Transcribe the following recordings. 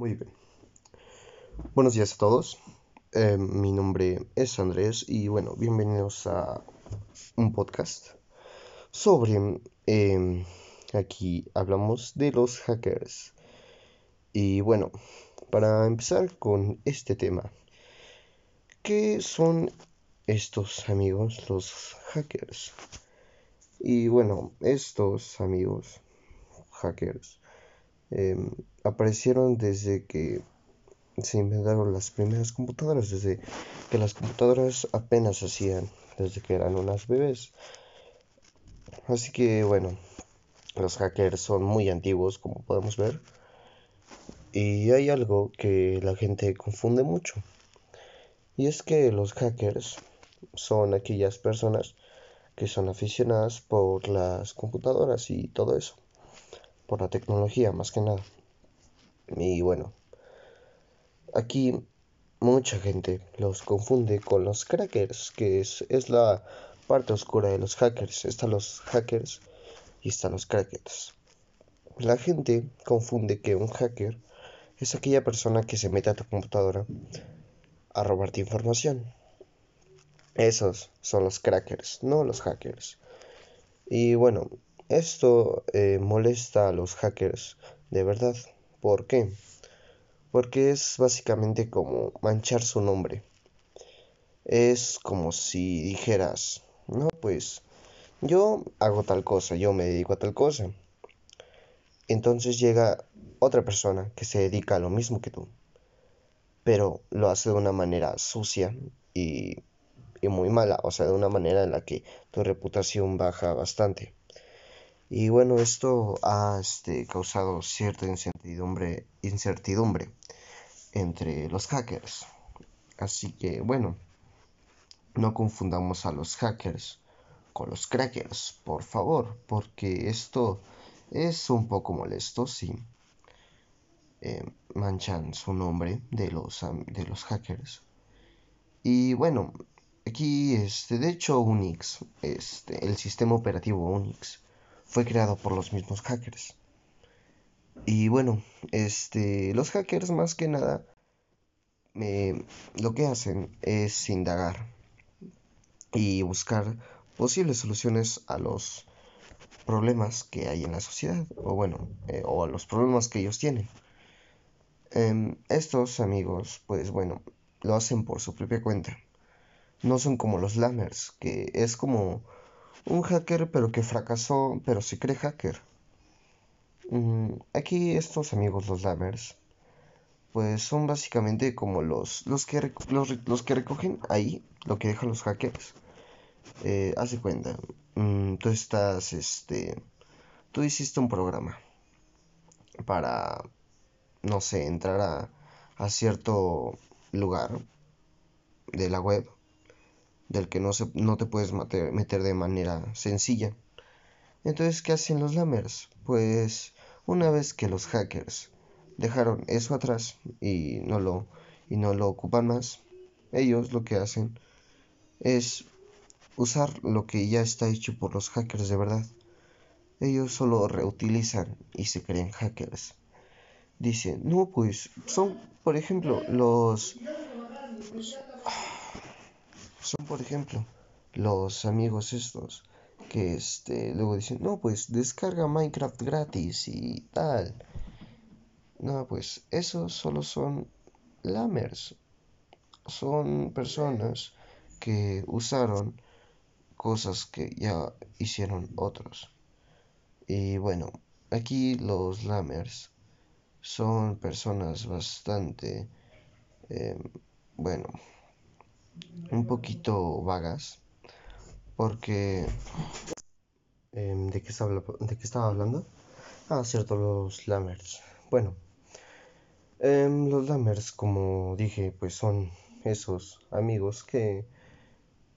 Muy bien. Buenos días a todos. Eh, mi nombre es Andrés y bueno, bienvenidos a un podcast sobre... Eh, aquí hablamos de los hackers. Y bueno, para empezar con este tema, ¿qué son estos amigos, los hackers? Y bueno, estos amigos hackers Em, aparecieron desde que se inventaron las primeras computadoras, desde que las computadoras apenas hacían, desde que eran unas bebés. Así que bueno, los hackers son muy antiguos, como podemos ver. Y hay algo que la gente confunde mucho. Y es que los hackers son aquellas personas que son aficionadas por las computadoras y todo eso por la tecnología más que nada. Y bueno, aquí mucha gente los confunde con los crackers, que es, es la parte oscura de los hackers. Están los hackers y están los crackers. La gente confunde que un hacker es aquella persona que se mete a tu computadora a robarte información. Esos son los crackers, no los hackers. Y bueno, esto eh, molesta a los hackers, de verdad. ¿Por qué? Porque es básicamente como manchar su nombre. Es como si dijeras, no, pues yo hago tal cosa, yo me dedico a tal cosa. Entonces llega otra persona que se dedica a lo mismo que tú, pero lo hace de una manera sucia y, y muy mala, o sea, de una manera en la que tu reputación baja bastante. Y bueno, esto ha este, causado cierta incertidumbre, incertidumbre entre los hackers. Así que bueno, no confundamos a los hackers con los crackers, por favor, porque esto es un poco molesto si eh, manchan su nombre de los, de los hackers. Y bueno, aquí, este, de hecho, Unix, este, el sistema operativo Unix, fue creado por los mismos hackers. Y bueno, este, los hackers más que nada lo que hacen es indagar y buscar posibles soluciones a los problemas que hay en la sociedad o bueno eh, o a los problemas que ellos tienen em, estos amigos pues bueno lo hacen por su propia cuenta no son como los lammers que es como un hacker pero que fracasó, pero se cree hacker. Mm, aquí estos amigos, los lammers, pues son básicamente como los, los, que, los, que recogen ahí lo que dejan los hackers. Eh, haz de cuenta, mm, tú estás, este, tú hiciste un programa para, no sé, entrar a, a cierto lugar de la web del que no, se, no te puedes meter, de manera sencilla. Entonces, ¿qué hacen los lammers? Pues una vez que los hackers dejaron eso atrás y no lo, y no lo ocupan más, ellos lo que hacen es usar lo que ya está hecho por los hackers de verdad. Ellos solo reutilizan y se creen hackers. Dicen, no, pues son, por ejemplo, los son por ejemplo los amigos estos que este luego dicen no pues descarga Minecraft gratis y tal no pues esos solo son lammers. Son personas que usaron cosas que ya hicieron otros. Y bueno aquí los lammers son personas bastante eh, bueno un poquito vagas porque em, ¿de, qué estaba, ¿de qué estaba hablando? Ah, cierto, los lammers. Bueno, em, los lammers, como dije, pues son esos amigos que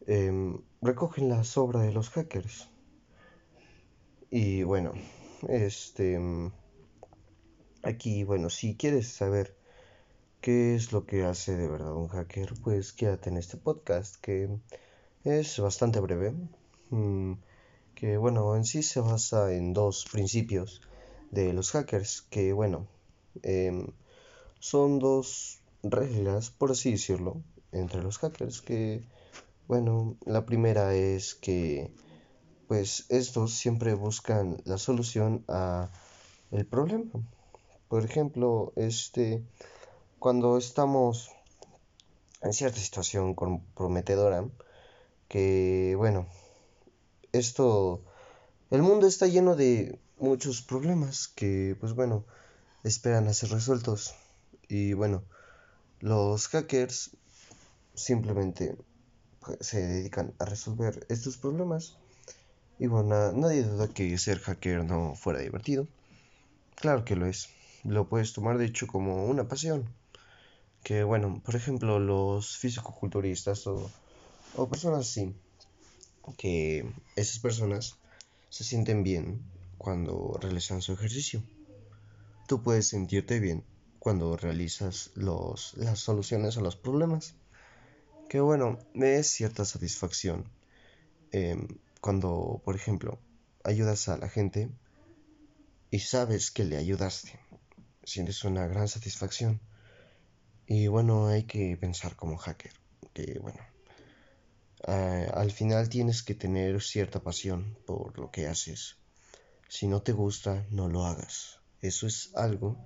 em, recogen la sobra de los hackers. Y bueno, este aquí, bueno, si quieres saber ¿Qué es lo que hace de verdad un hacker? Pues quédate en este podcast que es bastante breve. Mm, que bueno, en sí se basa en dos principios de los hackers. Que bueno, em, son dos reglas, por así decirlo, entre los hackers que, bueno, la primera es que, pues, estos siempre buscan la solución a el problema. Por ejemplo, este, cuando estamos en cierta situación comprometedora, que, bueno, esto, el mundo está lleno de muchos problemas que, pues bueno, esperan a ser resueltos. Y bueno, los hackers simplemente pues, se dedican a resolver estos problemas. Y bueno, nadie duda que ser hacker no fuera divertido. Claro que lo es. Lo puedes tomar de hecho como una pasión. Que bueno, por ejemplo, los físico-culturistas o, o personas así, que esas personas se sienten bien cuando realizan su ejercicio. Tú puedes sentirte bien cuando realizas los, las soluciones a los problemas. Que bueno, es cierta satisfacción em, cuando, por ejemplo, ayudas a la gente y sabes que le ayudaste. Sientes una gran satisfacción. Y bueno, hay que pensar como hacker, que bueno, al final tienes que tener cierta pasión por lo que haces. Si no te gusta, no lo hagas. Eso es algo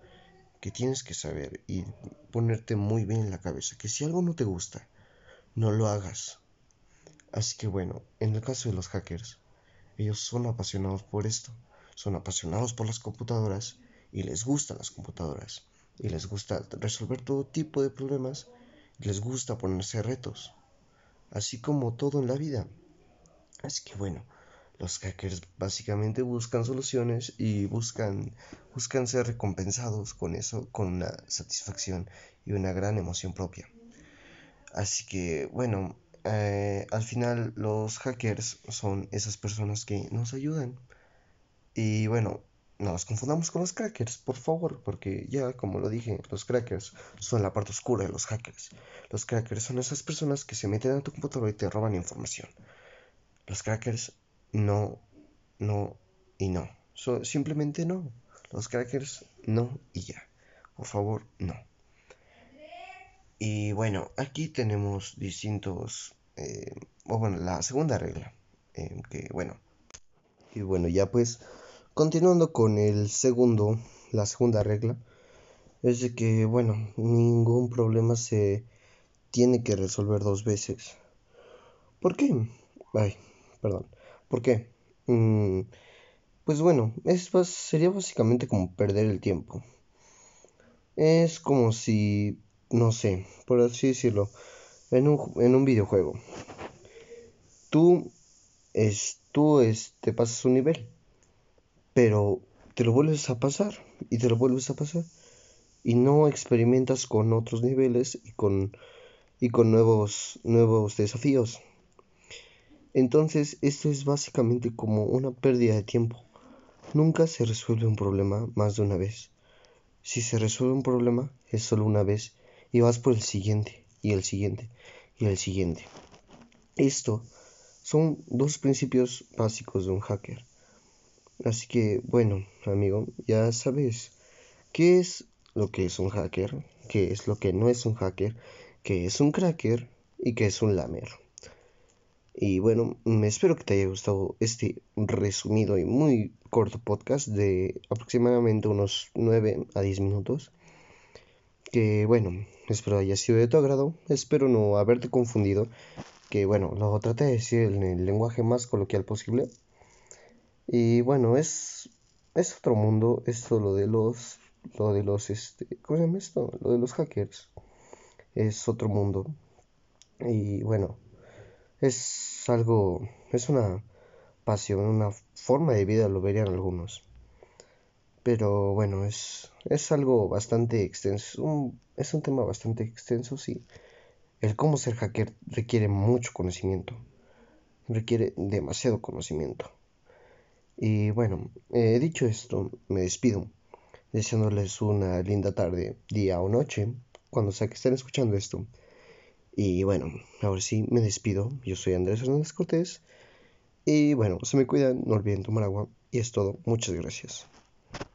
que tienes que saber y ponerte muy bien en la cabeza, que si algo no te gusta, no lo hagas. Así que bueno, en el caso de los hackers, ellos son apasionados por esto, son apasionados por las computadoras y les gustan las computadoras y les gusta resolver todo tipo de problemas les gusta ponerse retos, así como todo en la vida. Así que bueno, los hackers básicamente buscan soluciones y buscan, buscan ser recompensados con eso, con una satisfacción y una gran emoción propia. Así que bueno, eh, al final los hackers son esas personas que nos ayudan. Y bueno, no nos confundamos con los crackers, por favor, porque ya como lo dije, los crackers son la parte oscura de los hackers. Los crackers son esas personas que se meten a tu computadora y te roban información. Los crackers no, no y no. simplemente no. Los crackers no y ya. Por favor, no. Y bueno, aquí tenemos distintos... Eh, o bueno, la segunda regla. Eh, que bueno. Y bueno, ya pues, continuando con el segundo, la segunda regla. Es de que, bueno, ningún problema se tiene que resolver dos veces. ¿Por qué? Ay, perdón. ¿Por qué? Mm, pues bueno, es, sería básicamente como perder el tiempo. Es como si, no sé, por así decirlo, en un, en un videojuego. Tú, es, tú es, te pasas un nivel, pero te lo vuelves a pasar y te lo vuelves a pasar y no experimentas con otros niveles y con, y con nuevos, nuevos desafíos. Entonces, esto es básicamente como una pérdida de tiempo. Nunca se resuelve un problema más de una vez. Si se resuelve un problema, es solo una vez y vas por el siguiente, y el siguiente, y el siguiente. Esto son dos principios básicos de un hacker. Así que, bueno, amigo, ya sabes qué es lo que es un hacker, qué es lo que no es un hacker, qué es un cracker y qué es un lamer. Y bueno, me espero que te haya gustado este resumido y muy corto podcast de aproximadamente unos 9 a 10 minutos. Que bueno, espero haya sido de tu agrado. Espero no haberte confundido. Que bueno, lo traté de decir en el lenguaje más coloquial posible. Y bueno, es, es otro mundo. Esto lo de los. Lo de los. Este, ¿Cómo se llama esto? Lo de los hackers. Es otro mundo. Y bueno es algo, es una pasión, una forma de vida, lo verían algunos. Pero bueno, es, es algo bastante extenso, un, es un tema bastante extenso, sí. El cómo ser hacker requiere mucho conocimiento, requiere demasiado conocimiento. Y bueno, eh, dicho esto, me despido, deseándoles una linda tarde, día o noche, cuando sea que estén escuchando esto. Y bueno, ahora sí me despido. Yo soy Andrés Hernández Cortés. Y bueno, se me cuidan, no olviden tomar agua. Y es todo. Muchas gracias.